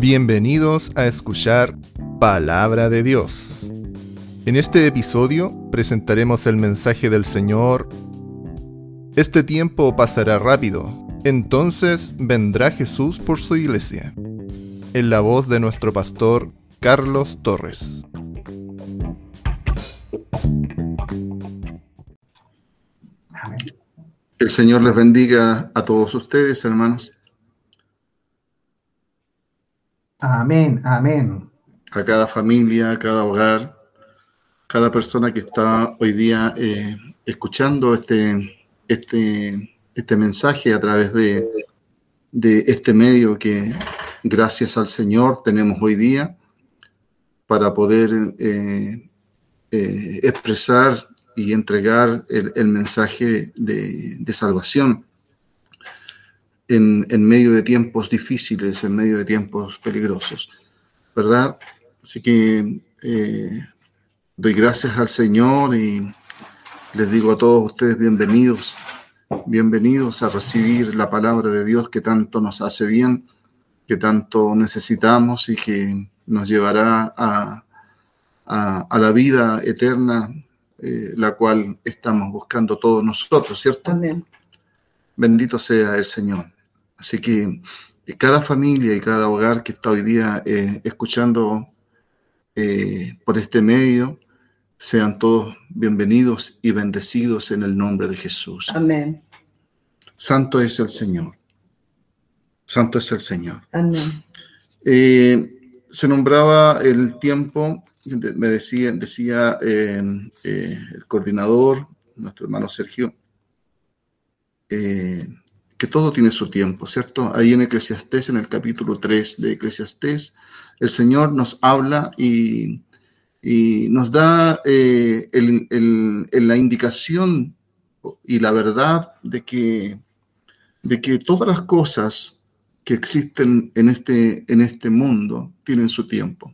Bienvenidos a escuchar Palabra de Dios. En este episodio presentaremos el mensaje del Señor. Este tiempo pasará rápido, entonces vendrá Jesús por su iglesia. En la voz de nuestro pastor Carlos Torres. El Señor les bendiga a todos ustedes, hermanos. Amén, amén. A cada familia, a cada hogar, cada persona que está hoy día eh, escuchando este, este, este mensaje a través de, de este medio que gracias al Señor tenemos hoy día para poder eh, eh, expresar y entregar el, mensaje de, salvación en, medio de tiempos difíciles, en medio de tiempos peligrosos, ¿verdad? Así que eh, doy gracias al Señor y les digo a todos ustedes bienvenidos, bienvenidos a recibir la palabra de Dios que tanto nos hace bien, que tanto necesitamos y que nos llevará a, a la vida eterna eh, la cual estamos buscando todos nosotros, ¿cierto? Amén. Bendito sea el Señor. Así que eh, cada familia y cada hogar que está hoy día eh, escuchando por este medio, sean todos bienvenidos y bendecidos en el nombre de Jesús. Amén. Santo es el Señor. Santo es el Señor. Amén. se nombraba el tiempo me decía, decía eh, eh, el coordinador, nuestro hermano Sergio, eh, que todo tiene su tiempo, ¿cierto? Ahí en Eclesiastés, en el capítulo 3 de Eclesiastés, el Señor nos habla y, nos da la indicación y la verdad de que, de que todas las cosas que existen en este, en este mundo tienen su tiempo.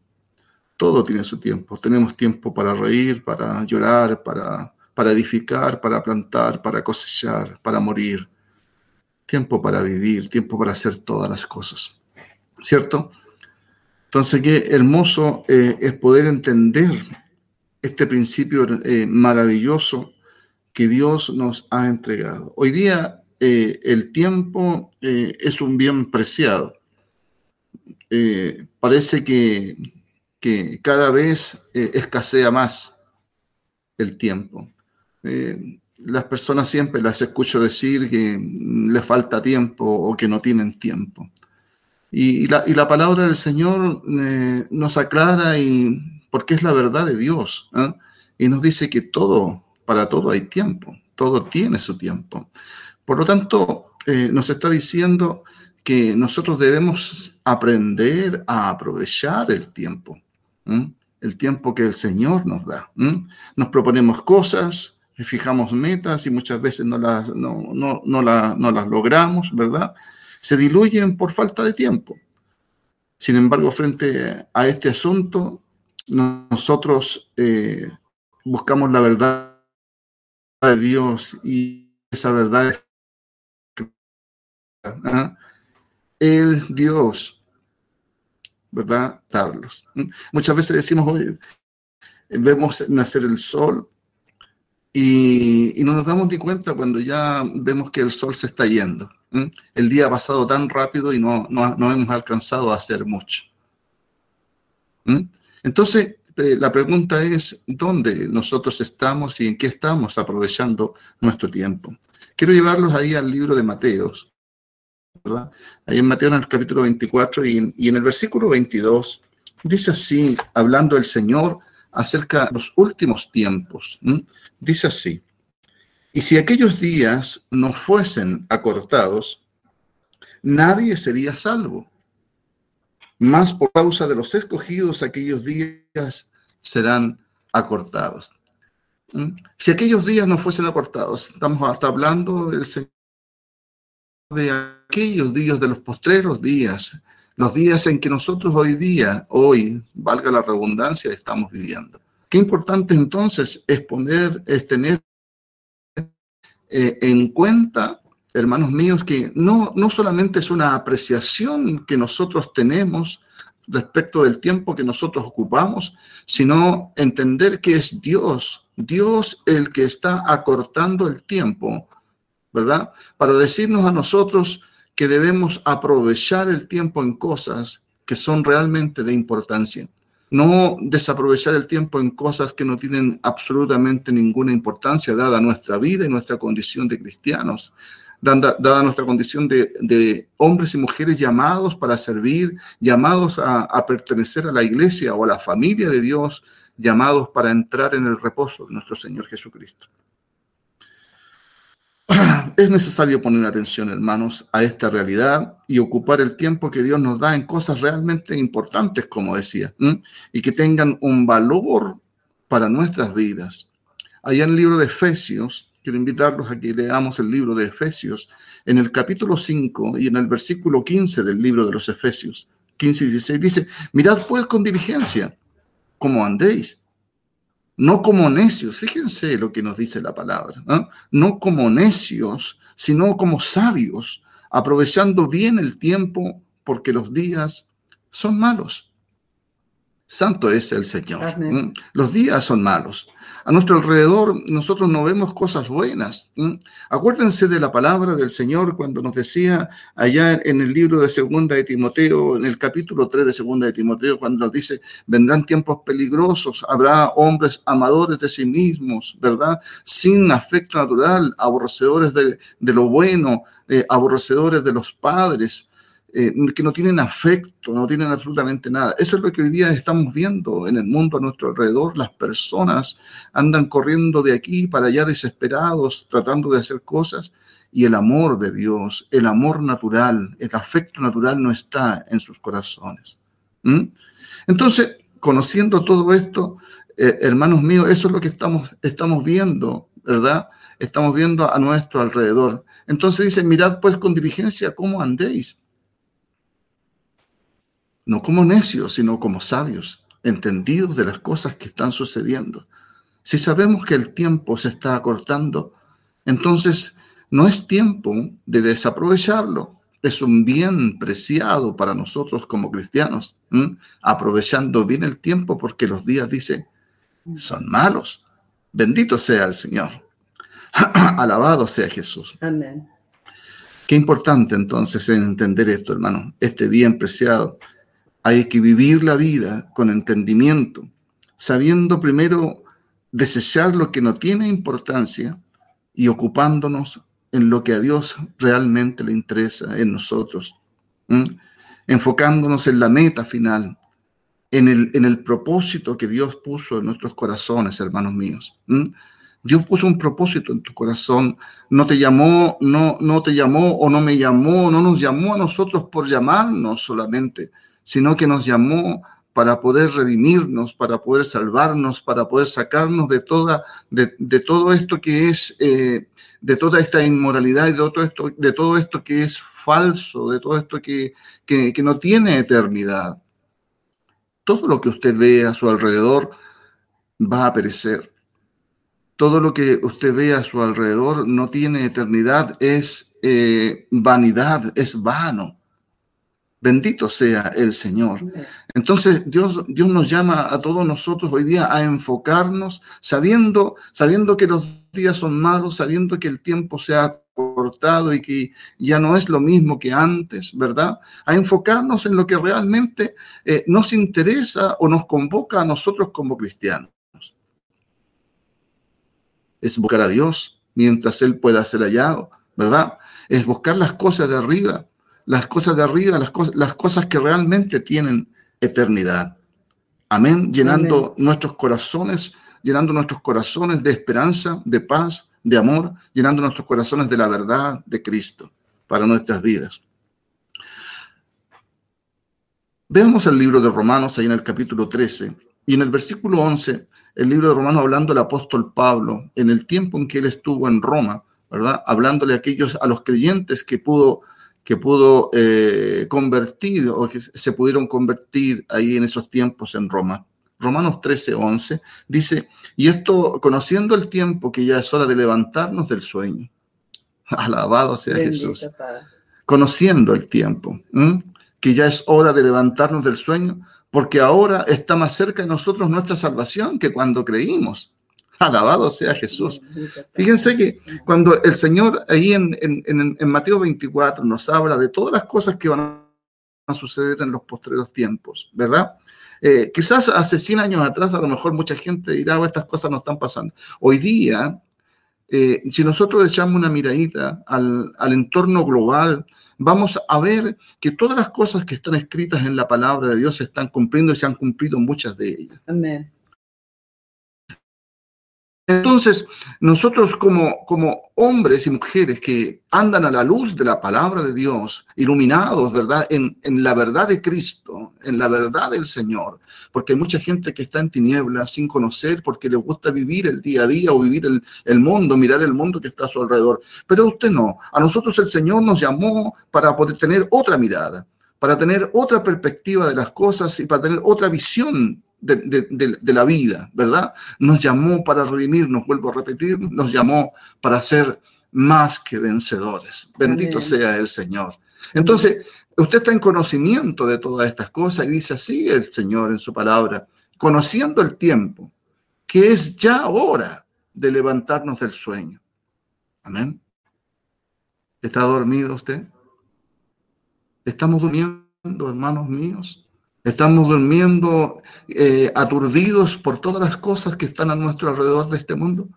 Todo tiene su tiempo. Tenemos tiempo para reír, para llorar, para, para edificar, para plantar, para cosechar, para morir. Tiempo para vivir, tiempo para hacer todas las cosas. ¿Cierto? Entonces, qué hermoso eh, es poder entender este principio eh, maravilloso que Dios nos ha entregado. Hoy día eh, el tiempo es un bien preciado. parece que que cada vez escasea más el tiempo. Las personas siempre las escucho decir que les falta tiempo o que no tienen tiempo. Y, la, palabra del Señor eh, nos aclara y, porque es la verdad de Dios. Y nos dice que todo, para todo hay tiempo, todo tiene su tiempo. Por lo tanto, nos está diciendo que nosotros debemos aprender a aprovechar el tiempo el tiempo que el Señor nos da. Nos proponemos cosas, fijamos metas y muchas veces no las, no, no, las logramos, ¿verdad? Se diluyen por falta de tiempo. Sin embargo, frente a este asunto, nosotros eh, buscamos la verdad de Dios y esa verdad es ¿ah? el Dios ¿verdad? Darlos. Muchas veces decimos, hoy vemos nacer el sol y, no nos damos ni cuenta cuando ya vemos que el sol se está yendo. El día ha pasado tan rápido y no, no, hemos alcanzado a hacer mucho. Entonces, eh, la pregunta es, ¿dónde nosotros estamos y en qué estamos aprovechando nuestro tiempo? Quiero llevarlos ahí al libro de Mateos, Ahí en Mateo en el capítulo 24 y en, el versículo 22 dice así, hablando el Señor acerca de los últimos tiempos. Dice así, y si aquellos días no fuesen acortados, nadie sería salvo. Más por causa de los escogidos, aquellos días serán acortados. Si aquellos días no fuesen acortados, estamos hasta hablando del Señor de aquellos días, de los postreros días, los días en que nosotros hoy día, hoy, valga la redundancia, estamos viviendo. Qué importante entonces es poner, es tener eh, en cuenta, hermanos míos, que no, no solamente es una apreciación que nosotros tenemos respecto del tiempo que nosotros ocupamos, sino entender que es Dios, Dios el que está acortando el tiempo, ¿verdad? Para decirnos a nosotros que debemos aprovechar el tiempo en cosas que son realmente de importancia. No desaprovechar el tiempo en cosas que no tienen absolutamente ninguna importancia dada nuestra vida y nuestra condición de cristianos dada, nuestra condición de, hombres y mujeres llamados para servir, llamados a, pertenecer a la iglesia o a la familia de Dios, llamados para entrar en el reposo de nuestro Señor Jesucristo. Es necesario poner atención, hermanos, a esta realidad y ocupar el tiempo que Dios nos da en cosas realmente importantes, como decía, y que tengan un valor para nuestras vidas. Allá en el libro de Efesios, quiero invitarlos a que leamos el libro de Efesios en el capítulo 5 y en el versículo 15 del libro de los Efesios, 15 y 16, dice, mirad pues con diligencia cómo andéis, no como necios, fíjense lo que nos dice la palabra, no como necios, sino como sabios, aprovechando bien el tiempo porque los días son malos. Santo es el Señor. Los días son malos a nuestro alrededor nosotros no vemos cosas buenas. Acuérdense de la palabra del Señor cuando nos decía allá en el libro de Segunda de Timoteo, en el capítulo 3 de Segunda de Timoteo, cuando nos dice, vendrán tiempos peligrosos, habrá hombres amadores de sí mismos, ¿verdad? Sin afecto natural, aborrecedores de, lo bueno, eh, aborrecedores de los padres eh, que no tienen afecto, no tienen absolutamente nada. Eso es lo que hoy día estamos viendo en el mundo a nuestro alrededor. Las personas andan corriendo de aquí para allá desesperados, tratando de hacer cosas, y el amor de Dios, el amor natural, el afecto natural no está en sus corazones. Entonces, conociendo todo esto, eh, hermanos míos, eso es lo que estamos, estamos viendo, ¿verdad? Estamos viendo a nuestro alrededor. Entonces dice, mirad pues con diligencia cómo andéis no como necios, sino como sabios, entendidos de las cosas que están sucediendo. Si sabemos que el tiempo se está acortando, entonces no es tiempo de desaprovecharlo. Es un bien preciado para nosotros como cristianos, aprovechando bien el tiempo porque los días, dice, son malos. Bendito sea el Señor. Alabado sea Jesús. Amén. Qué importante entonces entender esto, hermano, este bien preciado hay que vivir la vida con entendimiento, sabiendo primero desechar lo que no tiene importancia y ocupándonos en lo que a Dios realmente le interesa en nosotros, enfocándonos en la meta final, en el, en el propósito que Dios puso en nuestros corazones, hermanos míos. Dios puso un propósito en tu corazón. No te llamó, no, no te llamó o no me llamó, no nos llamó a nosotros por llamarnos solamente, sino que nos llamó para poder redimirnos, para poder salvarnos, para poder sacarnos de, toda, de, todo esto que es, eh, de toda esta inmoralidad y de todo, esto, de todo esto que es falso, de todo esto que, que, que no tiene eternidad. Todo lo que usted ve a su alrededor va a perecer. Todo lo que usted ve a su alrededor no tiene eternidad, es eh, vanidad, es vano. Bendito sea el Señor. Entonces Dios, Dios nos llama a todos nosotros hoy día a enfocarnos, sabiendo, sabiendo que los días son malos, sabiendo que el tiempo se ha cortado y que ya no es lo mismo que antes, ¿verdad? A enfocarnos en lo que realmente eh, nos interesa o nos convoca a nosotros como cristianos. Es buscar a Dios mientras Él pueda ser hallado, ¿verdad? Es buscar las cosas de arriba las cosas de arriba, las, cosas, las cosas que realmente tienen eternidad. Amén, llenando nuestros corazones, llenando nuestros corazones de esperanza, de paz, de amor, llenando nuestros corazones de la verdad de Cristo para nuestras vidas. Veamos el libro de Romanos ahí en el capítulo 13 y en el versículo 11, el libro de Romanos hablando del apóstol Pablo en el tiempo en que él estuvo en Roma, ¿verdad? Hablándole a aquellos, a los creyentes que pudo que pudo eh, convertir o que se pudieron convertir ahí en esos tiempos en Roma. Romanos 13, 11 dice, y esto conociendo el tiempo que ya es hora de levantarnos del sueño. Alabado sea Jesús. Conociendo el tiempo que ya es hora de levantarnos del sueño, porque ahora está más cerca de nosotros nuestra salvación que cuando creímos. Alabado sea Jesús. Fíjense que cuando el Señor ahí en, en, en, Mateo 24 nos habla de todas las cosas que van a suceder en los postreros tiempos, ¿verdad? Eh, quizás hace 100 años atrás a lo mejor mucha gente dirá, oh, estas cosas no están pasando. Hoy día, eh, si nosotros echamos una miradita al, al entorno global, vamos a ver que todas las cosas que están escritas en la palabra de Dios se están cumpliendo y se han cumplido muchas de ellas. Amén. Entonces, nosotros como, como hombres y mujeres que andan a la luz de la palabra de Dios, iluminados, ¿verdad? En, en, la verdad de Cristo, en la verdad del Señor, porque hay mucha gente que está en tinieblas sin conocer, porque le gusta vivir el día a día o vivir el, el mundo, mirar el mundo que está a su alrededor. Pero usted no. A nosotros el Señor nos llamó para poder tener otra mirada, para tener otra perspectiva de las cosas y para tener otra visión de, la vida, ¿verdad? Nos llamó para redimirnos, vuelvo a repetir, nos llamó para ser más que vencedores. Bendito sea el Señor. Entonces, usted está en conocimiento de todas estas cosas y dice así el Señor en su palabra, conociendo el tiempo, que es ya hora de levantarnos del sueño. Amén. ¿Está dormido usted? ¿Estamos durmiendo, hermanos míos? Estamos durmiendo eh, aturdidos por todas las cosas que están a nuestro alrededor de este mundo.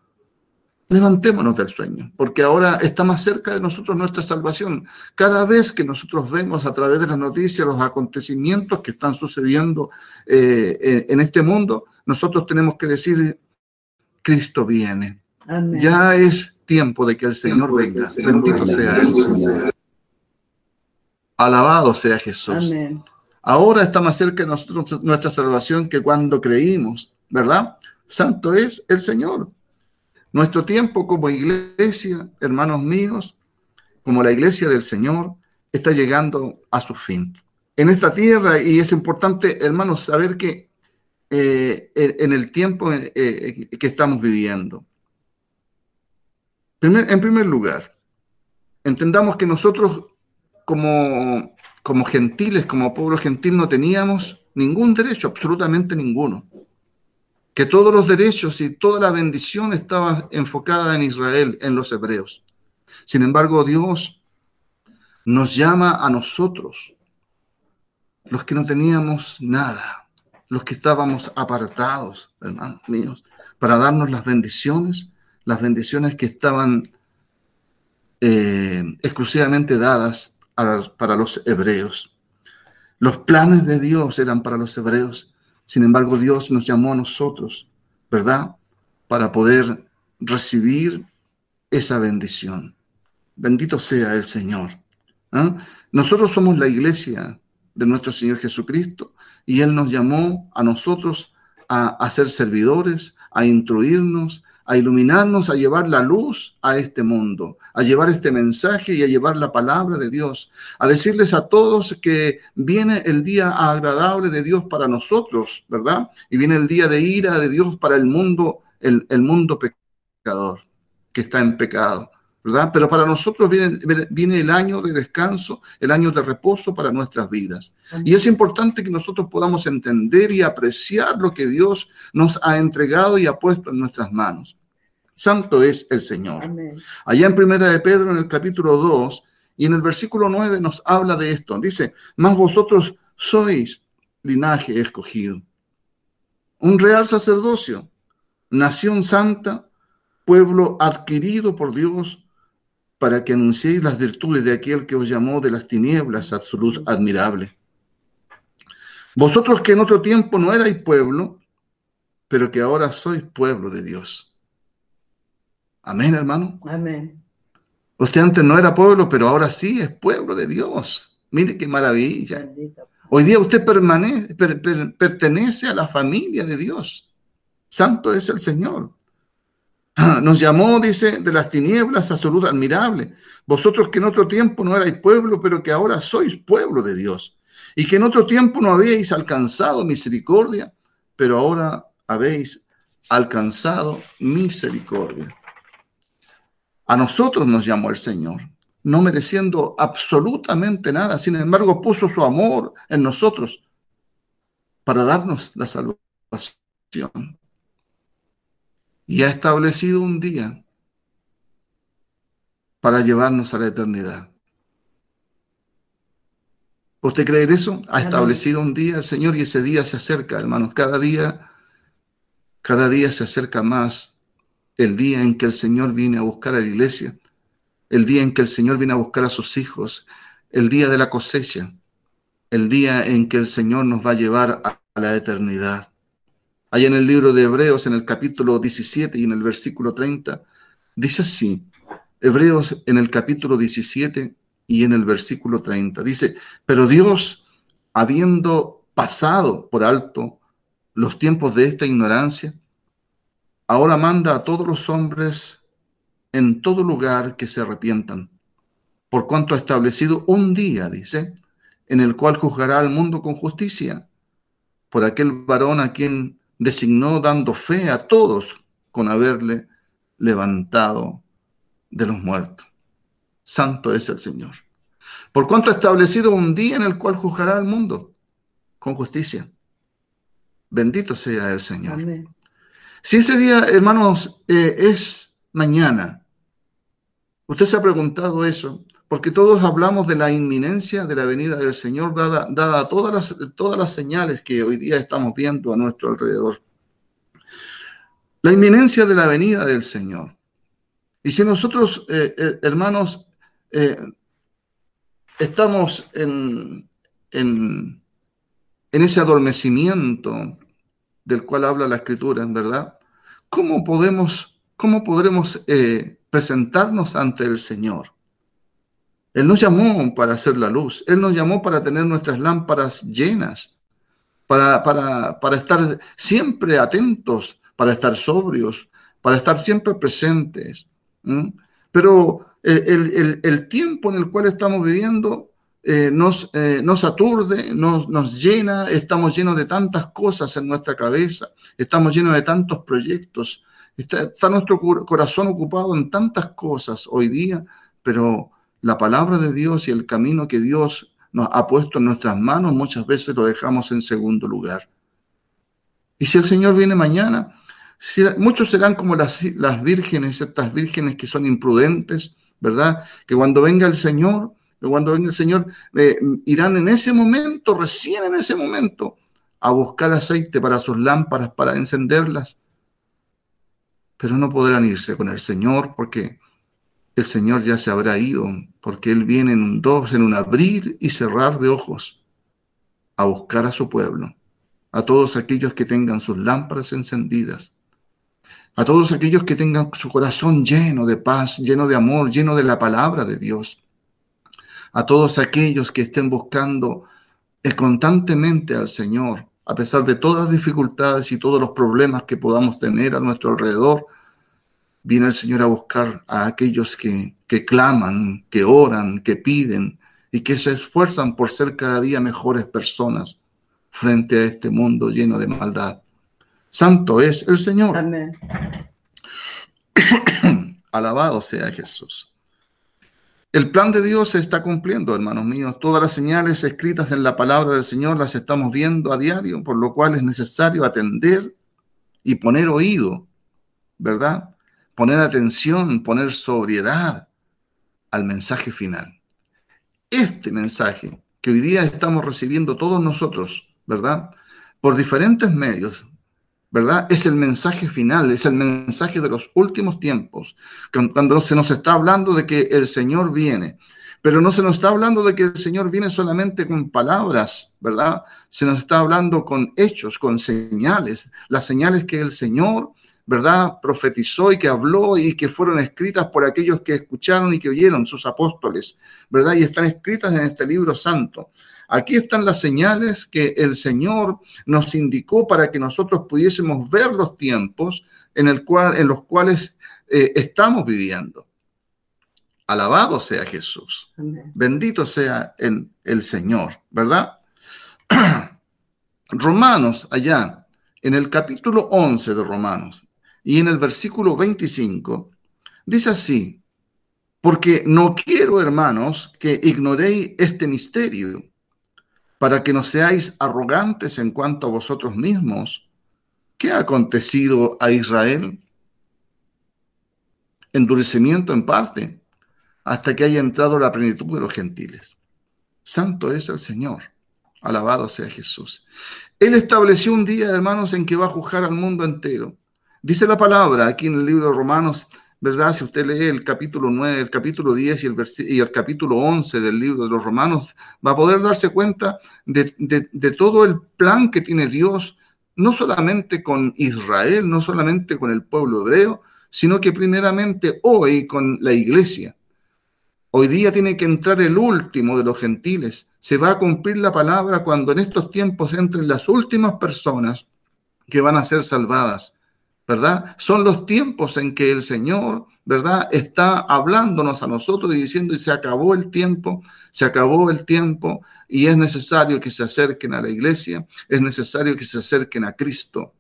Levantémonos del sueño, porque ahora está más cerca de nosotros nuestra salvación. Cada vez que nosotros vemos a través de las noticias los acontecimientos que están sucediendo eh, en, este mundo, nosotros tenemos que decir, Cristo viene. Ya es tiempo de que el Señor venga. Bendito sea Él. Alabado sea Jesús. Amén. Ahora está más cerca de nosotros nuestra salvación que cuando creímos, ¿verdad? Santo es el Señor. Nuestro tiempo como iglesia, hermanos míos, como la iglesia del Señor, está llegando a su fin. En esta tierra, y es importante, hermanos, saber que eh, en el tiempo eh, que estamos viviendo, en primer lugar, entendamos que nosotros como como gentiles, como pueblo gentil, no teníamos ningún derecho, absolutamente ninguno. Que todos los derechos y toda la bendición estaba enfocada en Israel, en los hebreos. Sin embargo, Dios nos llama a nosotros, los que no teníamos nada, los que estábamos apartados, hermanos míos, para darnos las bendiciones, las bendiciones que estaban eh, exclusivamente dadas para los hebreos. Los planes de Dios eran para los hebreos. Sin embargo, Dios nos llamó a nosotros, ¿verdad? Para poder recibir esa bendición. Bendito sea el Señor. ¿ah? Nosotros somos la iglesia de nuestro Señor Jesucristo y Él nos llamó a nosotros a, a ser servidores, a instruirnos, a iluminarnos, a llevar la luz a este mundo, a llevar este mensaje y a llevar la palabra de Dios, a decirles a todos que viene el día agradable de Dios para nosotros, ¿verdad? Y viene el día de ira de Dios para el mundo, el, mundo pecador, que está en pecado. ¿Verdad? Pero para nosotros viene, viene, el año de descanso, el año de reposo para nuestras vidas. Y es importante que nosotros podamos entender y apreciar lo que Dios nos ha entregado y ha puesto en nuestras manos. Santo es el Señor. Allá en Primera de Pedro, en el capítulo 2, y en el versículo 9 nos habla de esto. Dice, más vosotros sois linaje escogido, un real sacerdocio, nación santa, pueblo adquirido por Dios para que anunciéis las virtudes de aquel que os llamó de las tinieblas a su luz admirable. Vosotros que en otro tiempo no erais pueblo, pero que ahora sois pueblo de Dios. Amén, hermano. Amén. Usted antes no era pueblo, pero ahora sí es pueblo de Dios. Mire qué maravilla. Hoy día usted pertenece a la familia de Dios. Santo es el Señor. Nos llamó, dice, de las tinieblas a su luz admirable. Vosotros que en otro tiempo no erais pueblo, pero que ahora sois pueblo de Dios. Y que en otro tiempo no habéis alcanzado misericordia, pero ahora habéis alcanzado misericordia. A nosotros nos llamó el Señor. no mereciendo absolutamente nada. Sin embargo, puso su amor en nosotros para darnos la salvación. Y ha establecido un día para llevarnos a la eternidad. ¿Usted cree en eso? Ha establecido un día el Señor y ese día se acerca, hermanos. Cada día, cada día se acerca más el día en que el Señor viene a buscar a la iglesia, el día en que el Señor viene a buscar a sus hijos, el día de la cosecha, el día en que el Señor nos va a llevar a la eternidad. Hay en el libro de Hebreos, en el capítulo 17 y en el versículo 30, dice así, Hebreos en el capítulo 17 y en el versículo 30. Dice, pero Dios, habiendo pasado por alto los tiempos de esta ignorancia, ahora manda a todos los hombres en todo lugar que se arrepientan, por cuanto ha establecido un día, dice, en el cual juzgará al mundo con justicia, por aquel varón a quien designó dando fe a todos con haberle levantado de los muertos. Santo es el Señor. Por cuanto ha establecido un día en el cual juzgará al mundo con justicia. Bendito sea el Señor. Si ese día, hermanos, eh, es mañana, usted se ha preguntado eso, porque todos hablamos de la inminencia de la venida del Señor, dada, todas, las, todas las señales que hoy día estamos viendo a nuestro alrededor. La inminencia de la venida del Señor. Y si nosotros, eh, eh, hermanos, eh, estamos en, en, ese adormecimiento del cual habla la Escritura, en verdad, ¿cómo podemos, cómo podremos presentarnos ante el Señor? Él nos llamó para hacer la luz, Él nos llamó para tener nuestras lámparas llenas, para, para, para estar siempre atentos, para estar sobrios, para estar siempre presentes. Pero eh, el, tiempo en el cual estamos viviendo eh, nos, eh, nos aturde, nos, nos llena, estamos llenos de tantas cosas en nuestra cabeza, estamos llenos de tantos proyectos, está, está nuestro corazón ocupado en tantas cosas hoy día, pero la palabra de Dios y el camino que Dios nos ha puesto en nuestras manos muchas veces lo dejamos en segundo lugar. Y si el Señor viene mañana, muchos serán como las, vírgenes, estas vírgenes que son imprudentes, ¿verdad? Que cuando venga el Señor, cuando venga el Señor, eh, irán en ese momento, recién en ese momento, a buscar aceite para sus lámparas, para encenderlas. Pero no podrán irse con el Señor porque el Señor ya se habrá ido, porque Él viene en un dos, en un abrir y cerrar de ojos, a buscar a su pueblo, a todos aquellos que tengan sus lámparas encendidas a todos aquellos que tengan su corazón lleno de paz, lleno de amor, lleno de la palabra de Dios, a todos aquellos que estén buscando eh, constantemente al Señor, a pesar de todas las dificultades y todos los problemas que podamos tener a nuestro alrededor, viene el Señor a buscar a aquellos que, que claman, que oran, que piden y que se esfuerzan por ser cada día mejores personas frente a este mundo lleno de maldad. Santo es el Señor. Amén. Alabado sea Jesús. El plan de Dios se está cumpliendo, hermanos míos. Todas las señales escritas en la palabra del Señor las estamos viendo a diario, por lo cual es necesario atender y poner oído, ¿verdad? Poner atención, poner sobriedad al mensaje final. Este mensaje que hoy día estamos recibiendo todos nosotros, ¿verdad? Por diferentes medios, ¿verdad? Es el mensaje final, es el mensaje de los últimos tiempos, cuando se nos está hablando de que el Señor viene. Pero no se nos está hablando de que el Señor viene solamente con palabras, ¿verdad? Se nos está hablando con hechos, con señales, las señales que el Señor, ¿verdad? Profetizó y que habló y que fueron escritas por aquellos que escucharon y que oyeron sus apóstoles, ¿verdad? Y están escritas en este libro santo. Aquí están las señales que el Señor nos indicó para que nosotros pudiésemos ver los tiempos en, el cual, en los cuales eh, estamos viviendo. Alabado sea Jesús. Bendito sea el, el Señor, ¿verdad? Romanos, allá, en el capítulo 11 de Romanos y en el versículo 25, dice así, Porque no quiero, hermanos, que ignoréis este misterio, para que no seáis arrogantes en cuanto a vosotros mismos. ¿Qué ha acontecido a Israel? Endurecimiento en parte, hasta que haya entrado la plenitud de los gentiles. Santo es el Señor. Alabado sea Jesús. Él estableció un día, hermanos, en que va a juzgar al mundo entero. Dice la palabra aquí en el libro de Romanos, ¿verdad? Si usted lee el capítulo 9, el capítulo 10 y el, y el capítulo 11 del libro de los Romanos, va a poder darse cuenta de, de todo el plan que tiene Dios, no solamente con Israel, no solamente con el pueblo hebreo, sino que primeramente hoy con la iglesia. Hoy día tiene que entrar el último de los gentiles. Se va a cumplir la palabra cuando en estos tiempos entren las últimas personas que van a ser salvadas, ¿verdad? Son los tiempos en que el Señor, ¿verdad? Está hablándonos a nosotros y diciendo, y se acabó el tiempo, se acabó el tiempo, y es necesario que se acerquen a la iglesia, es necesario que se acerquen a Cristo.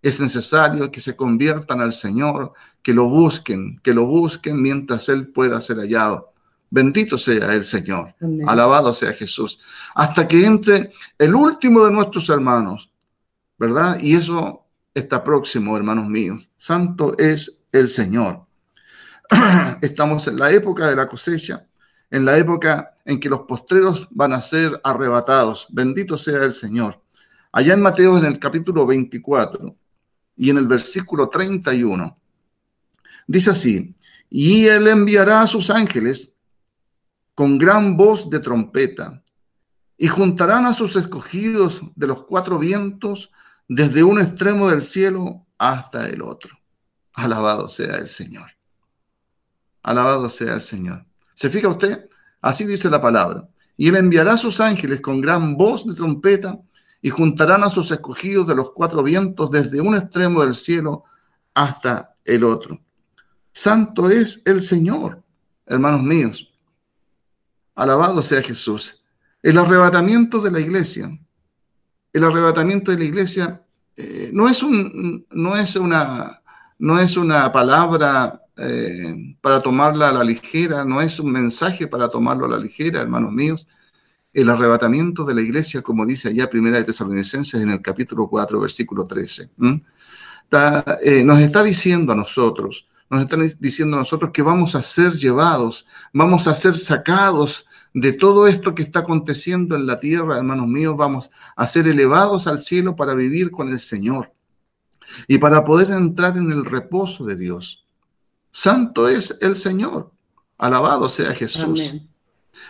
Es necesario que se conviertan al Señor, que lo busquen, que lo busquen mientras Él pueda ser hallado. Bendito sea el Señor. Alabado sea Jesús. Hasta que entre el último de nuestros hermanos, ¿verdad? Y eso está próximo, hermanos míos. Santo es el Señor. Estamos en la época de la cosecha, en la época en que los postreros van a ser arrebatados. Bendito sea el Señor. Allá en Mateo, en el capítulo 24, y en el versículo 31. Dice así, y él enviará a sus ángeles con gran voz de trompeta, y juntarán a sus escogidos de los cuatro vientos desde un extremo del cielo hasta el otro. Alabado sea el Señor. Alabado sea el Señor. ¿Se fija usted? Así dice la palabra. Y él enviará a sus ángeles con gran voz de trompeta y juntarán a sus escogidos de los cuatro vientos desde un extremo del cielo hasta el otro. Santo es el Señor, hermanos míos. Alabado sea Jesús. El arrebatamiento de la iglesia, el arrebatamiento de la iglesia eh, no, es un, no, es una, no es una palabra eh, para tomarla a la ligera, no es un mensaje para tomarlo a la ligera, hermanos míos el arrebatamiento de la iglesia, como dice allá Primera de Tesalonicenses en el capítulo 4, versículo 13. Eh, nos está diciendo a nosotros, nos están diciendo a nosotros que vamos a ser llevados, vamos a ser sacados de todo esto que está aconteciendo en la tierra, hermanos míos, vamos a ser elevados al cielo para vivir con el Señor y para poder entrar en el reposo de Dios. Santo es el Señor. Alabado sea Jesús. Amén.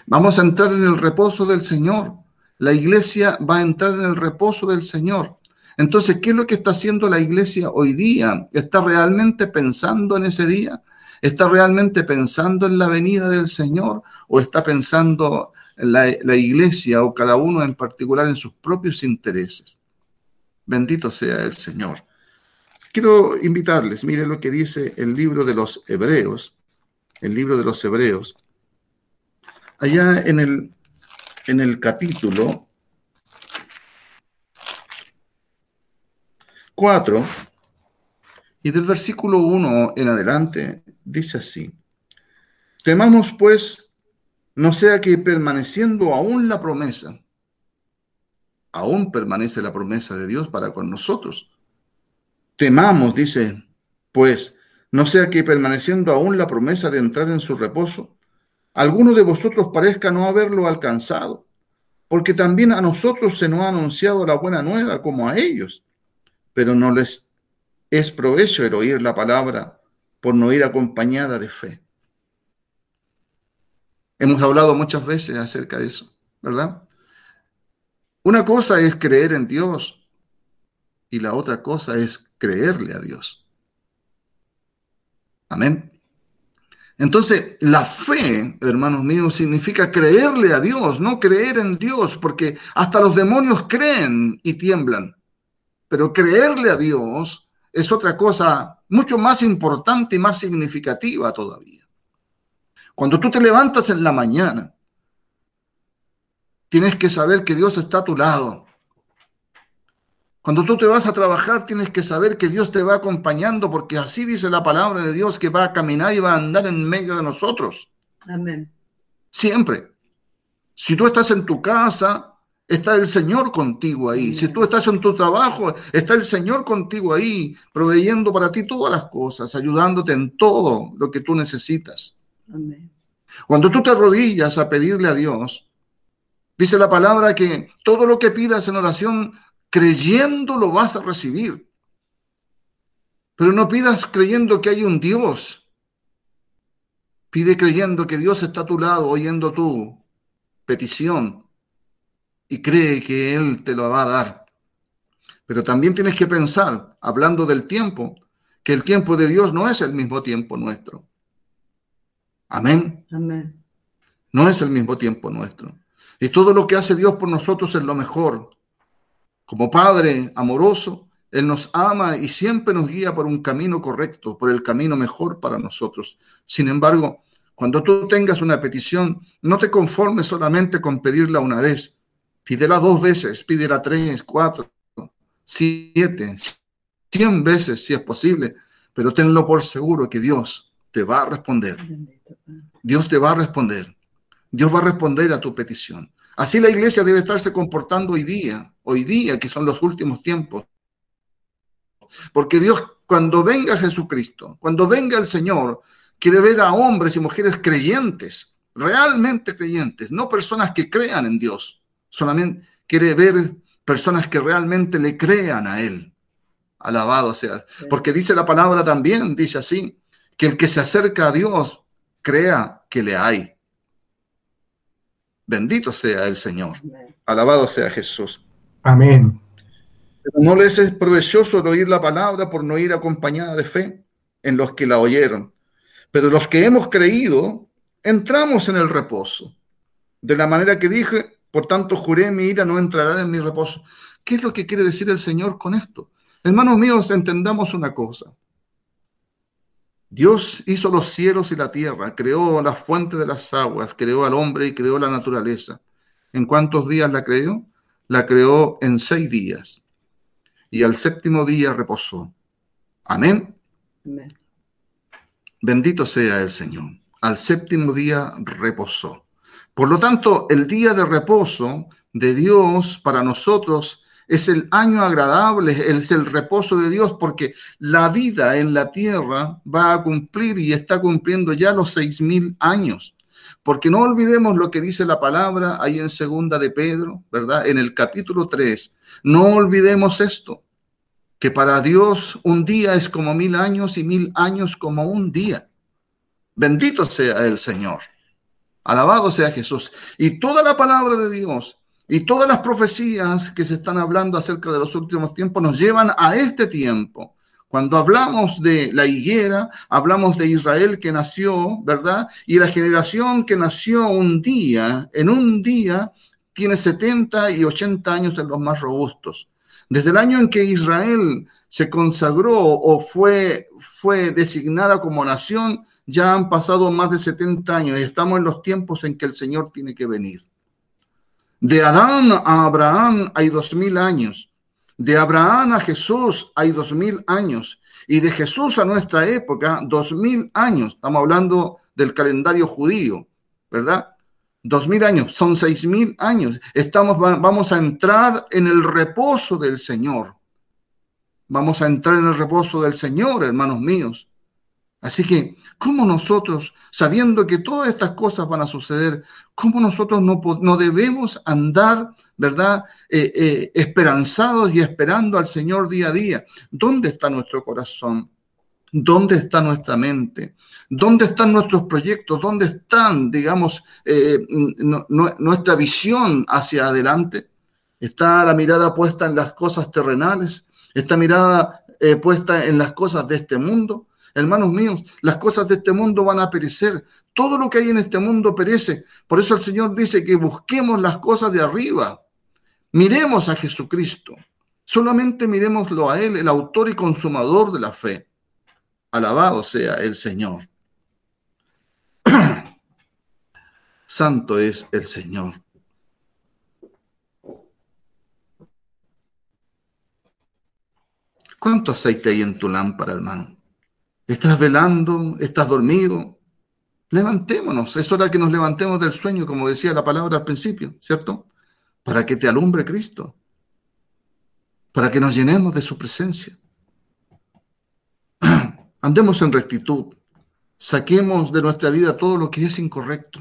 Vamos a entrar en el reposo del Señor. La iglesia va a entrar en el reposo del Señor. Entonces, ¿qué es lo que está haciendo la iglesia hoy día? ¿Está realmente pensando en ese día? ¿Está realmente pensando en la venida del Señor? ¿O está pensando en la, la iglesia o cada uno en particular en sus propios intereses? Bendito sea el Señor. Quiero invitarles, mire lo que dice el libro de los Hebreos, el libro de los Hebreos, allá en el, en el capítulo 4 y del versículo 1 en adelante dice así, temamos pues no sea que permaneciendo aún la promesa, aún permanece la promesa de Dios para con nosotros. Temamos, dice, pues, no sea que permaneciendo aún la promesa de entrar en su reposo, alguno de vosotros parezca no haberlo alcanzado, porque también a nosotros se nos ha anunciado la buena nueva como a ellos, pero no les es provecho el oír la palabra por no ir acompañada de fe. Hemos hablado muchas veces acerca de eso, ¿verdad? Una cosa es creer en Dios y la otra cosa es creerle a Dios. Amén. Entonces, la fe, hermanos míos, significa creerle a Dios, no creer en Dios, porque hasta los demonios creen y tiemblan. Pero creerle a Dios es otra cosa mucho más importante y más significativa todavía. Cuando tú te levantas en la mañana, tienes que saber que Dios está a tu lado. Cuando tú te vas a trabajar, tienes que saber que Dios te va acompañando, porque así dice la palabra de Dios, que va a caminar y va a andar en medio de nosotros. Amén. Siempre. Si tú estás en tu casa, está el Señor contigo ahí. Si tú estás en tu trabajo, está el Señor contigo ahí, proveyendo para ti todas las cosas, ayudándote en todo lo que tú necesitas. Amén. Cuando tú te arrodillas a pedirle a Dios, dice la palabra que todo lo que pidas en oración, creyendo lo vas a recibir. Pero no pidas creyendo que hay un Dios. Pide creyendo que Dios está a tu lado, oyendo tu petición, y cree que Él te lo va a dar. Pero también tienes que pensar, hablando del tiempo, que el tiempo de Dios no es el mismo tiempo nuestro. Amén. Amén. No es el mismo tiempo nuestro. Y todo lo que hace Dios por nosotros es lo mejor. Como Padre amoroso, Él nos ama y siempre nos guía por un camino correcto, por el camino mejor para nosotros. Sin embargo, cuando tú tengas una petición, no te conformes solamente con pedirla una vez. Pídela dos veces, pídela tres, cuatro, siete, cien veces si es posible, pero tenlo por seguro que Dios te va a responder. Dios te va a responder. Dios va a responder a tu petición. Así la iglesia debe estarse comportando hoy día, hoy día que son los últimos tiempos. Porque Dios, cuando venga Jesucristo, cuando venga el Señor, quiere ver a hombres y mujeres creyentes, realmente creyentes, no personas que crean en Dios, solamente quiere ver personas que realmente le crean a Él. Alabado sea. Porque dice la palabra también, dice así, que el que se acerca a Dios crea que le hay. Bendito sea el Señor. Alabado sea Jesús. Amén. Pero no les es provechoso el oír la palabra por no ir acompañada de fe en los que la oyeron. Pero los que hemos creído, entramos en el reposo. De la manera que dije, por tanto juré mi ira no entrará en mi reposo. ¿Qué es lo que quiere decir el Señor con esto? Hermanos míos, entendamos una cosa. Dios hizo los cielos y la tierra, creó las fuentes de las aguas, creó al hombre y creó la naturaleza. ¿En cuántos días la creó? La creó en seis días. Y al séptimo día reposó. Amén. Amén. Bendito sea el Señor. Al séptimo día reposó. Por lo tanto, el día de reposo de Dios para nosotros es el año agradable, es el reposo de Dios, porque la vida en la tierra va a cumplir y está cumpliendo ya los seis mil años. Porque no olvidemos lo que dice la palabra ahí en segunda de Pedro, ¿verdad? En el capítulo 3. No olvidemos esto, que para Dios un día es como mil años y mil años como un día. Bendito sea el Señor. Alabado sea Jesús. Y toda la palabra de Dios y todas las profecías que se están hablando acerca de los últimos tiempos nos llevan a este tiempo. Cuando hablamos de la higuera, hablamos de Israel que nació, ¿verdad? Y la generación que nació un día, en un día, tiene 70 y 80 años en los más robustos. Desde el año en que Israel se consagró o fue, fue designada como nación, ya han pasado más de 70 años y estamos en los tiempos en que el Señor tiene que venir. De Adán a Abraham hay dos mil años. De Abraham a Jesús hay dos mil años. Y de Jesús a nuestra época, dos mil años. Estamos hablando del calendario judío, ¿verdad? Dos mil años, son seis mil años. Estamos, vamos a entrar en el reposo del Señor. Vamos a entrar en el reposo del Señor, hermanos míos. Así que ¿Cómo nosotros, sabiendo que todas estas cosas van a suceder, cómo nosotros no, no debemos andar, ¿verdad? Eh, eh, esperanzados y esperando al Señor día a día? ¿Dónde está nuestro corazón? ¿Dónde está nuestra mente? ¿Dónde están nuestros proyectos? ¿Dónde están, digamos, eh, nuestra visión hacia adelante? ¿Está la mirada puesta en las cosas terrenales? ¿Está mirada puesta en las cosas de este mundo? Hermanos míos, las cosas de este mundo van a perecer. Todo lo que hay en este mundo perece. Por eso el Señor dice que busquemos las cosas de arriba. Miremos a Jesucristo. Solamente miremoslo a Él, el autor y consumador de la fe. Alabado sea el Señor. Santo es el Señor. ¿Cuánto aceite hay en tu lámpara, hermano? ¿Estás velando? ¿Estás dormido? Levantémonos. Es hora que nos levantemos del sueño, como decía la palabra al principio, ¿cierto? Para que te alumbre Cristo. Para que nos llenemos de su presencia. Andemos en rectitud. Saquemos de nuestra vida todo lo que es incorrecto.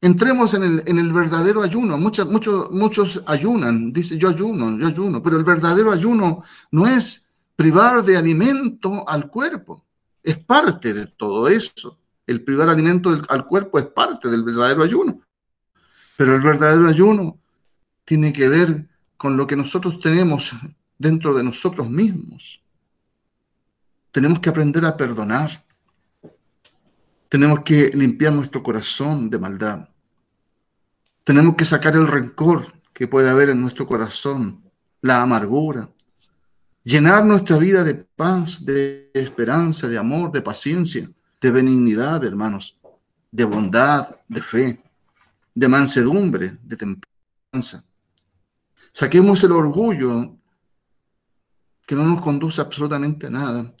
Entremos en el, verdadero ayuno. Muchos, muchos, muchos ayunan, dice yo ayuno, yo ayuno, pero el verdadero ayuno no es privar de alimento al cuerpo, es parte de todo eso. El privar alimento al cuerpo es parte del verdadero ayuno. Pero el verdadero ayuno tiene que ver con lo que nosotros tenemos dentro de nosotros mismos. Tenemos que aprender a perdonar. Tenemos que limpiar nuestro corazón de maldad. Tenemos que sacar el rencor que puede haber en nuestro corazón, la amargura. Llenar nuestra vida de paz, de esperanza, de amor, de paciencia, de benignidad, hermanos, de bondad, de fe, de mansedumbre, de templanza. Saquemos el orgullo que no nos conduce absolutamente a nada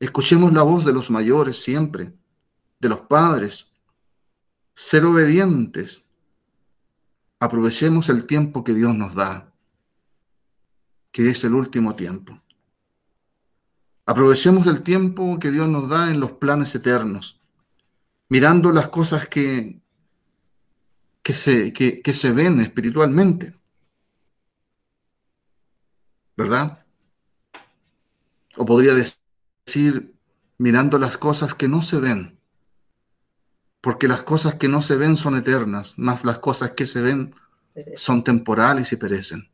Escuchemos la voz de los mayores siempre, de los padres. Ser obedientes. Aprovechemos el tiempo que Dios nos da, que es el último tiempo. Aprovechemos el tiempo que Dios nos da en los planes eternos, mirando las cosas que, que, se, que, que se ven espiritualmente. ¿Verdad? O podría decir decir, mirando las cosas que no se ven, porque las cosas que no se ven son eternas, más las cosas que se ven son temporales y perecen.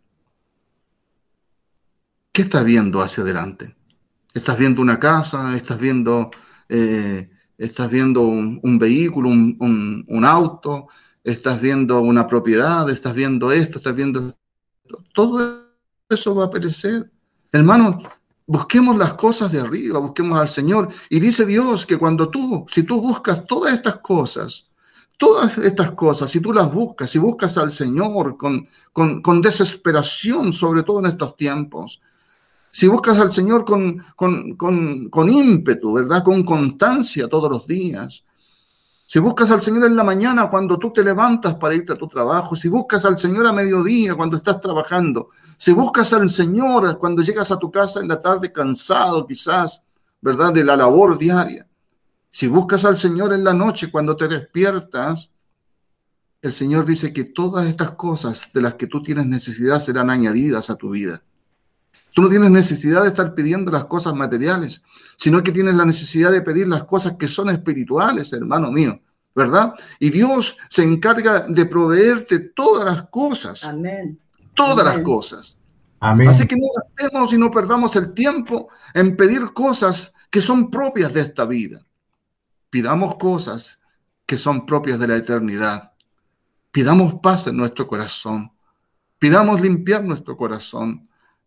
¿Qué estás viendo hacia adelante? ¿Estás viendo una casa? ¿Estás viendo, eh, estás viendo un, vehículo, un, auto? ¿Estás viendo una propiedad? ¿Estás viendo esto? ¿Estás viendo... Todo eso va a perecer. Hermano, Busquemos las cosas de arriba, busquemos al Señor. Y dice Dios que cuando tú, si tú buscas todas estas cosas, todas estas cosas, si tú las buscas, si buscas al Señor con, con, desesperación, sobre todo en estos tiempos, si buscas al Señor con, con, con ímpetu, ¿verdad? Con constancia todos los días, si buscas al Señor en la mañana cuando tú te levantas para irte a tu trabajo, si buscas al Señor a mediodía cuando estás trabajando, si buscas al Señor cuando llegas a tu casa en la tarde cansado quizás, ¿verdad? De la labor diaria. Si buscas al Señor en la noche cuando te despiertas, el Señor dice que todas estas cosas de las que tú tienes necesidad serán añadidas a tu vida. Tú no tienes necesidad de estar pidiendo las cosas materiales, sino que tienes la necesidad de pedir las cosas que son espirituales, hermano mío, ¿verdad? Y Dios se encarga de proveerte todas las cosas. Amén. Todas las cosas. Amén. Así que no gastemos y no perdamos el tiempo en pedir cosas que son propias de esta vida. Pidamos cosas que son propias de la eternidad. Pidamos paz en nuestro corazón. Pidamos limpiar nuestro corazón.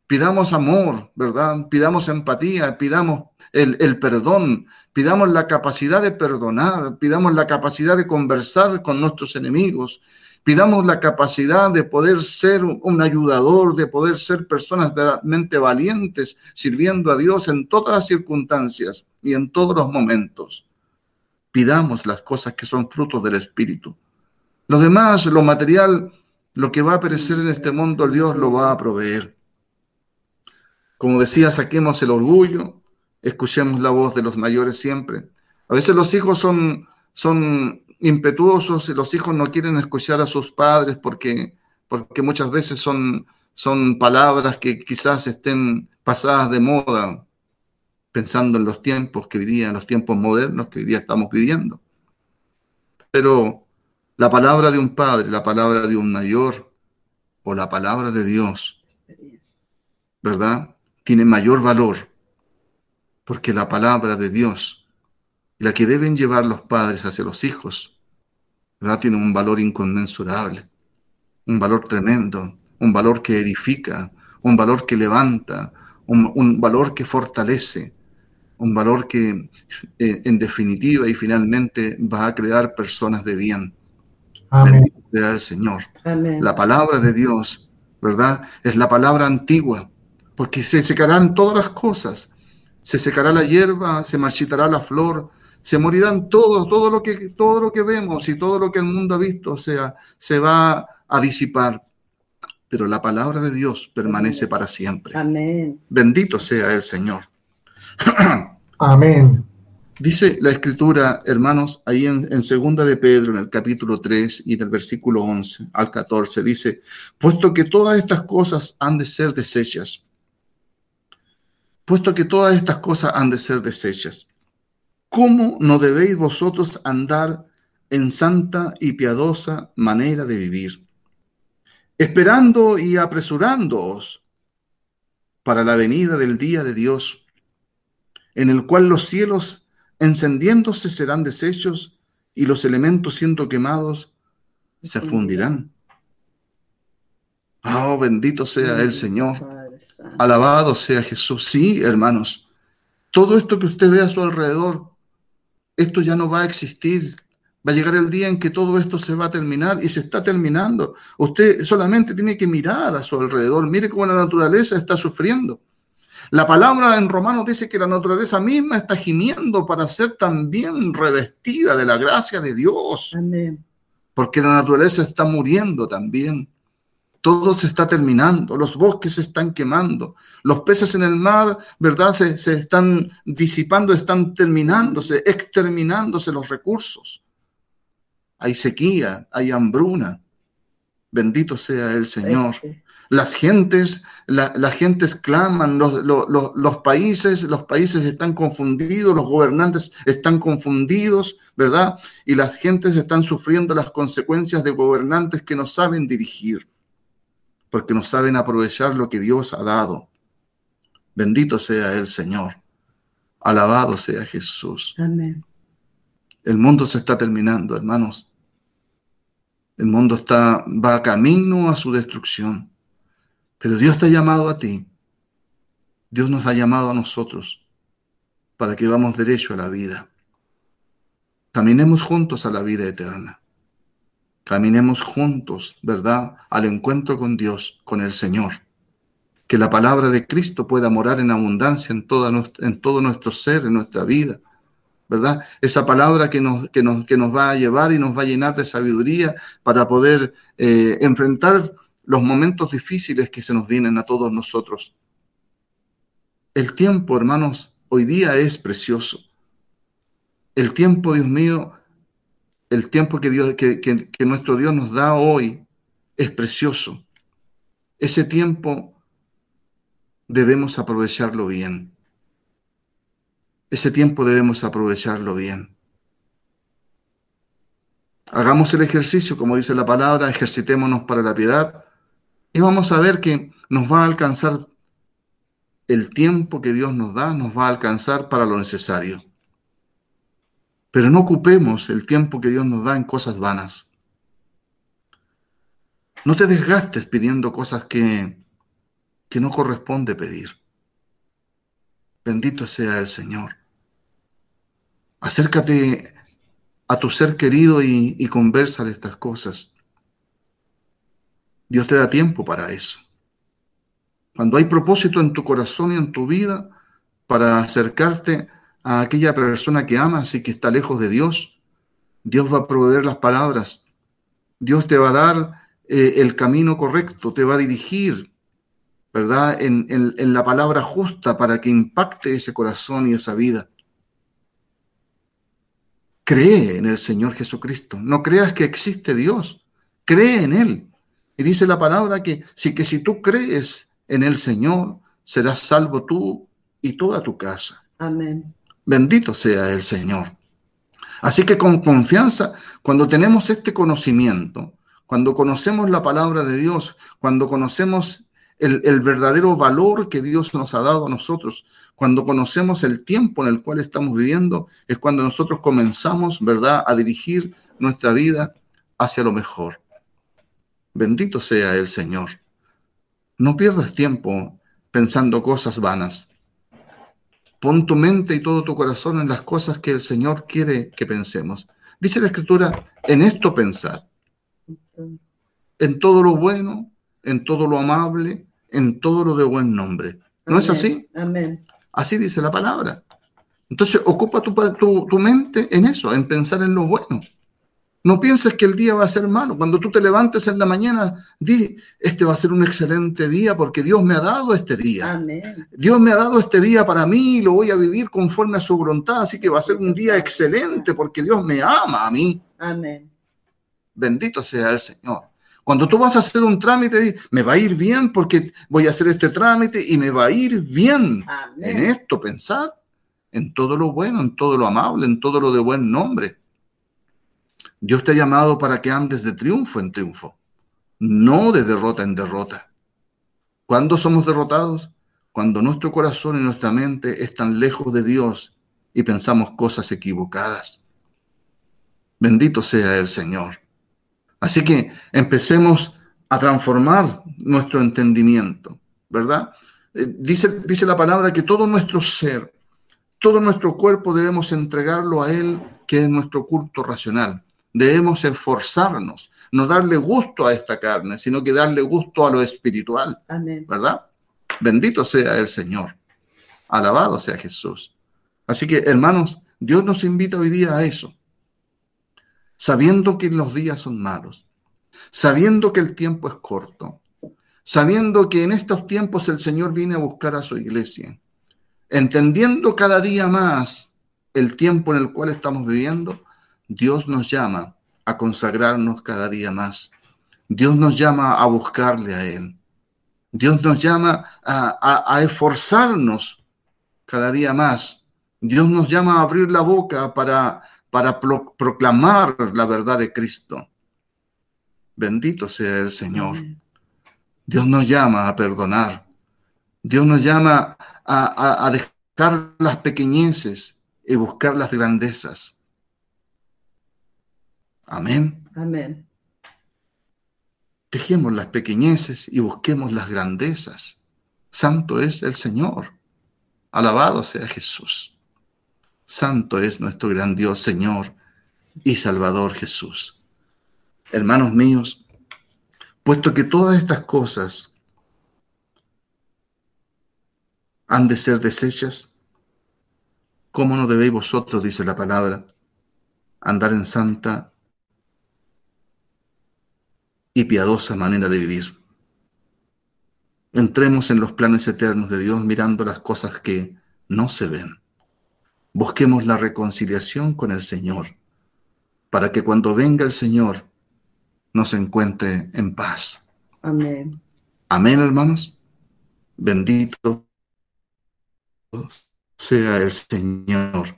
Pidamos amor, ¿verdad? Pidamos empatía, pidamos el, el, perdón, pidamos la capacidad de perdonar, pidamos la capacidad de conversar con nuestros enemigos, pidamos la capacidad de poder ser un ayudador, de poder ser personas realmente valientes, sirviendo a Dios en todas las circunstancias y en todos los momentos. Pidamos las cosas que son frutos del Espíritu. Lo demás, lo material, lo que va a aparecer en este mundo, Dios lo va a proveer. Como decía, saquemos el orgullo, escuchemos la voz de los mayores siempre. A veces los hijos son, son impetuosos y los hijos no quieren escuchar a sus padres porque, porque muchas veces son, son palabras que quizás estén pasadas de moda, pensando en los tiempos que hoy en los tiempos modernos que hoy día estamos viviendo. Pero la palabra de un padre, la palabra de un mayor o la palabra de Dios, ¿verdad? Tiene mayor valor, porque la palabra de Dios, la que deben llevar los padres hacia los hijos, ¿verdad? tiene un valor inconmensurable, un valor tremendo, un valor que edifica, un valor que levanta, un, valor que fortalece, un valor que eh, en definitiva y finalmente va a crear personas de bien. Amén. sea el Señor. La palabra de Dios, ¿verdad? Es la palabra antigua porque se secarán todas las cosas. Se secará la hierba, se marchitará la flor, se morirán todos, todo lo que, todo lo que vemos y todo lo que el mundo ha visto, o sea, se va a disipar. Pero la palabra de Dios permanece para siempre. Amén. Bendito sea el Señor. Amén. Dice la escritura, hermanos, ahí en, en segunda de Pedro, en el capítulo 3 y del versículo 11 al 14, dice, puesto que todas estas cosas han de ser desechas, puesto que todas estas cosas han de ser desechas, ¿cómo no debéis vosotros andar en santa y piadosa manera de vivir, esperando y apresurándoos para la venida del día de Dios, en el cual los cielos encendiéndose serán deshechos y los elementos siendo quemados se fundirán. Oh, bendito sea el Señor. Alabado sea Jesús. Sí, hermanos, todo esto que usted ve a su alrededor, esto ya no va a existir. Va a llegar el día en que todo esto se va a terminar y se está terminando. Usted solamente tiene que mirar a su alrededor. Mire cómo la naturaleza está sufriendo. La palabra en Romanos dice que la naturaleza misma está gimiendo para ser también revestida de la gracia de Dios Amén. porque la naturaleza está muriendo también. Todo se está terminando, los bosques se están quemando, los peces en el mar, ¿verdad? Se, se están disipando, están terminándose, exterminándose los recursos. Hay sequía, hay hambruna. Bendito sea el Señor. Las gentes, la- las gentes claman, los, los- los- los países, los países están confundidos, los gobernantes están confundidos, ¿verdad? Y las gentes están sufriendo las consecuencias de gobernantes que no saben dirigir, porque no saben aprovechar lo que Dios ha dado. Bendito sea el Señor. Alabado sea Jesús. Amén. El mundo se está terminando, hermanos. El mundo está, va camino a su destrucción. Pero Dios te ha llamado a ti. Dios nos ha llamado a nosotros para que vamos derecho a la vida. Caminemos juntos a la vida eterna. Caminemos juntos, ¿verdad? Al encuentro con Dios, con el Señor. Que la palabra de Cristo pueda morar en abundancia en, todo nuestro ser, en nuestra vida. ¿verdad? Esa palabra que nos, que, nos, que nos va a llevar y nos va a llenar de sabiduría para poder eh, enfrentar los momentos difíciles que se nos vienen a todos nosotros. El tiempo, hermanos, hoy día es precioso. El tiempo, Dios mío, el tiempo que, Dios, que, nuestro Dios nos da hoy es precioso. Ese tiempo debemos aprovecharlo bien. Ese tiempo debemos aprovecharlo bien. Hagamos el ejercicio, como dice la palabra, ejercitémonos para la piedad y vamos a ver que nos va a alcanzar el tiempo que Dios nos da, nos va a alcanzar para lo necesario. Pero no ocupemos el tiempo que Dios nos da en cosas vanas. No te desgastes pidiendo cosas que, que no corresponde pedir. Bendito sea el Señor. Acércate a tu ser querido y, y conversale estas cosas. Dios te da tiempo para eso. Cuando hay propósito en tu corazón y en tu vida para acercarte a aquella persona que amas y que está lejos de Dios, Dios va a proveer las palabras. Dios te va a dar eh, el camino correcto, te va a dirigir, ¿verdad? En, en, la palabra justa para que impacte ese corazón y esa vida. Cree en el Señor Jesucristo. No creas que existe Dios. Cree en Él. Y dice la palabra que si, que si tú crees en el Señor, serás salvo tú y toda tu casa. Amén. Bendito sea el Señor. Así que con confianza, cuando tenemos este conocimiento, cuando conocemos la palabra de Dios, cuando conocemos el, verdadero valor que Dios nos ha dado a nosotros, cuando conocemos el tiempo en el cual estamos viviendo, es cuando nosotros comenzamos, ¿verdad?, a dirigir nuestra vida hacia lo mejor. Bendito sea el Señor. No pierdas tiempo pensando cosas vanas. Pon tu mente y todo tu corazón en las cosas que el Señor quiere que pensemos. Dice la Escritura, en esto pensar, en todo lo bueno, en todo lo amable, en todo lo de buen nombre. ¿No es así? Amén. Así dice la palabra. Entonces ocupa tu, tu, tu, mente en eso, en pensar en lo bueno. No pienses que el día va a ser malo. Cuando tú te levantes en la mañana, di, este va a ser un excelente día porque Dios me ha dado este día. Amén. Dios me ha dado este día para mí y lo voy a vivir conforme a su voluntad. Así que va a ser un día excelente porque Dios me ama a mí. Amén. Bendito sea el Señor. Cuando tú vas a hacer un trámite, me va a ir bien porque voy a hacer este trámite y me va a ir bien. Amén. En esto pensad, en todo lo bueno, en todo lo amable, en todo lo de buen nombre. Dios te ha llamado para que andes de triunfo en triunfo, no de derrota en derrota. ¿Cuándo somos derrotados? Cuando nuestro corazón y nuestra mente están lejos de Dios y pensamos cosas equivocadas. Bendito sea el Señor. Así que empecemos a transformar nuestro entendimiento, ¿verdad? Eh, dice, dice la palabra que todo nuestro ser, todo nuestro cuerpo debemos entregarlo a Él, que es nuestro culto racional. Debemos esforzarnos, no darle gusto a esta carne, sino que darle gusto a lo espiritual, Amén. ¿verdad? Bendito sea el Señor. Alabado sea Jesús. Así que, hermanos, Dios nos invita hoy día a eso sabiendo que los días son malos, sabiendo que el tiempo es corto, sabiendo que en estos tiempos el Señor viene a buscar a su iglesia, entendiendo cada día más el tiempo en el cual estamos viviendo, Dios nos llama a consagrarnos cada día más. Dios nos llama a buscarle a Él. Dios nos llama a, a, a esforzarnos cada día más. Dios nos llama a abrir la boca para para pro proclamar la verdad de Cristo. Bendito sea el Señor. Dios nos llama a perdonar. Dios nos llama a, a, a dejar las pequeñeces y buscar las grandezas. Amén. Amén. Dejemos las pequeñeces y busquemos las grandezas. Santo es el Señor. Alabado sea Jesús. Santo es nuestro gran Dios, Señor y Salvador Jesús. Hermanos míos, puesto que todas estas cosas han de ser deshechas, ¿cómo no debéis vosotros, dice la palabra, andar en santa y piadosa manera de vivir? Entremos en los planes eternos de Dios mirando las cosas que no se ven. Busquemos la reconciliación con el Señor, para que cuando venga el Señor nos encuentre en paz. Amén. Amén, hermanos. Bendito sea el Señor.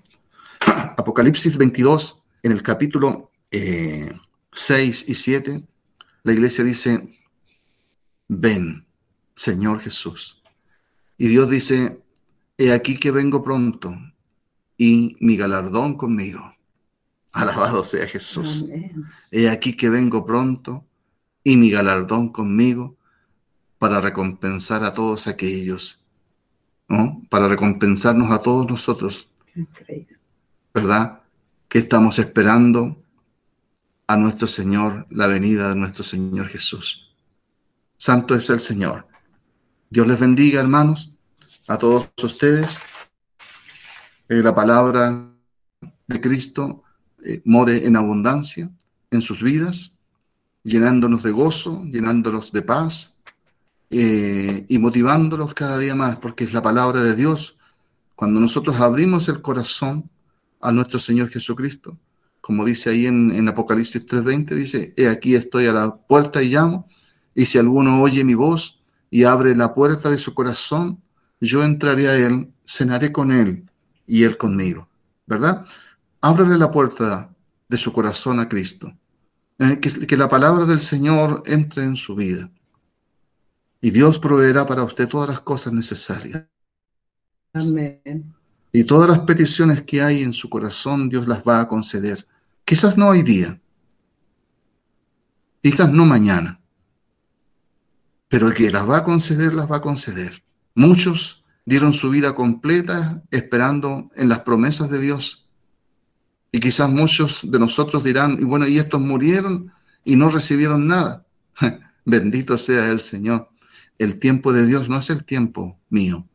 Apocalipsis 22, en el capítulo eh, 6 y 7, la iglesia dice, ven, Señor Jesús. Y Dios dice, he aquí que vengo pronto y mi galardón conmigo. Alabado sea Jesús. Amén. He aquí que vengo pronto y mi galardón conmigo para recompensar a todos aquellos, ¿no? Para recompensarnos a todos nosotros, Increíble. ¿verdad? Que estamos esperando a nuestro Señor, la venida de nuestro Señor Jesús. Santo es el Señor. Dios les bendiga, hermanos, a todos ustedes. Eh, la palabra de Cristo eh, more en abundancia en sus vidas, llenándonos de gozo, llenándonos de paz eh, y motivándolos cada día más, porque es la palabra de Dios. Cuando nosotros abrimos el corazón a nuestro Señor Jesucristo, como dice ahí en, en Apocalipsis 3:20, dice, he aquí estoy a la puerta y llamo, y si alguno oye mi voz y abre la puerta de su corazón, yo entraré a él, cenaré con él y él conmigo, ¿verdad? Ábrele la puerta de su corazón a Cristo. Eh, que, que la palabra del Señor entre en su vida. Y Dios proveerá para usted todas las cosas necesarias. Amén. Y todas las peticiones que hay en su corazón, Dios las va a conceder. Quizás no hoy día. Quizás no mañana. Pero que las va a conceder, las va a conceder. Muchos dieron su vida completa esperando en las promesas de Dios. Y quizás muchos de nosotros dirán, y bueno, y estos murieron y no recibieron nada. Bendito sea el Señor. El tiempo de Dios no es el tiempo mío,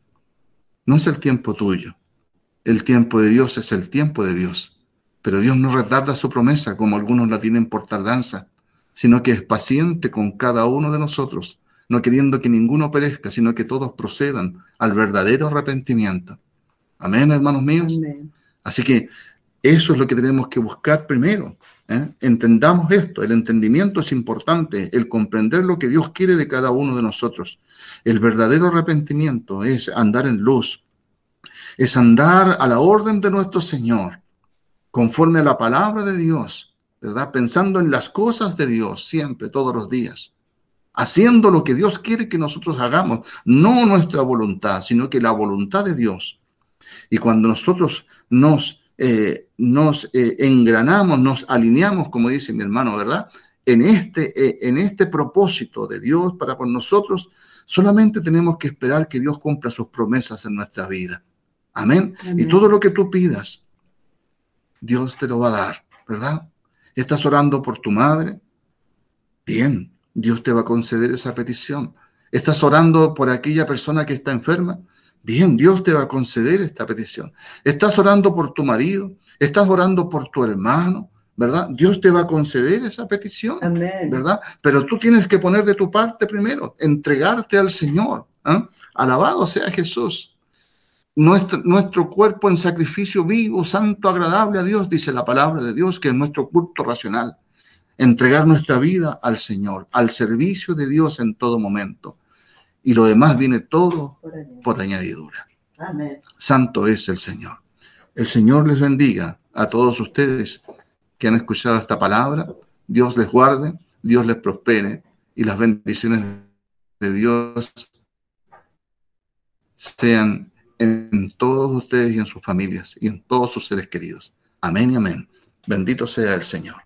No es el tiempo tuyo. El tiempo de Dios es el tiempo de Dios. Pero Dios no retarda su promesa como algunos la tienen por tardanza, sino que es paciente con cada uno de nosotros, no queriendo que ninguno perezca, sino que todos procedan al verdadero arrepentimiento. Amén, hermanos míos. Amén. Así que eso es lo que tenemos que buscar primero. ¿eh? Entendamos esto, el entendimiento es importante, el comprender lo que Dios quiere de cada uno de nosotros. El verdadero arrepentimiento es andar en luz, es andar a la orden de nuestro Señor, conforme a la palabra de Dios, ¿verdad? Pensando en las cosas de Dios siempre, todos los días. Haciendo lo que Dios quiere que nosotros hagamos, no nuestra voluntad, sino que la voluntad de Dios. Y cuando nosotros nos, eh, nos eh, engranamos, nos alineamos, como dice mi hermano, ¿verdad? En este, eh, en este propósito de Dios para con nosotros, solamente tenemos que esperar que Dios cumpla sus promesas en nuestra vida. Amén. Amén. Y todo lo que tú pidas, Dios te lo va a dar, ¿verdad? ¿Estás orando por tu madre? Bien, Dios te va a conceder esa petición. ¿Estás orando por aquella persona que está enferma? Bien, Dios te va a conceder esta petición. ¿Estás orando por tu marido? ¿Estás orando por tu hermano? ¿Verdad? Dios te va a conceder esa petición. Amén. ¿verdad? Pero tú tienes que poner de tu parte primero, entregarte al Señor. ¿ah? Alabado sea Jesús. Nuestro, nuestro cuerpo en sacrificio vivo, santo, agradable a Dios, dice la palabra de Dios, que es nuestro culto racional. Entregar nuestra vida al Señor, al servicio de Dios en todo momento. Y lo demás viene todo Por añadidura. Amén. Santo es el Señor. El Señor les bendiga a todos ustedes que han escuchado esta palabra. Dios les guarde, Dios les prospere y las bendiciones de Dios sean en todos ustedes y en sus familias y en todos sus seres queridos. Amén y amén. Bendito sea el Señor.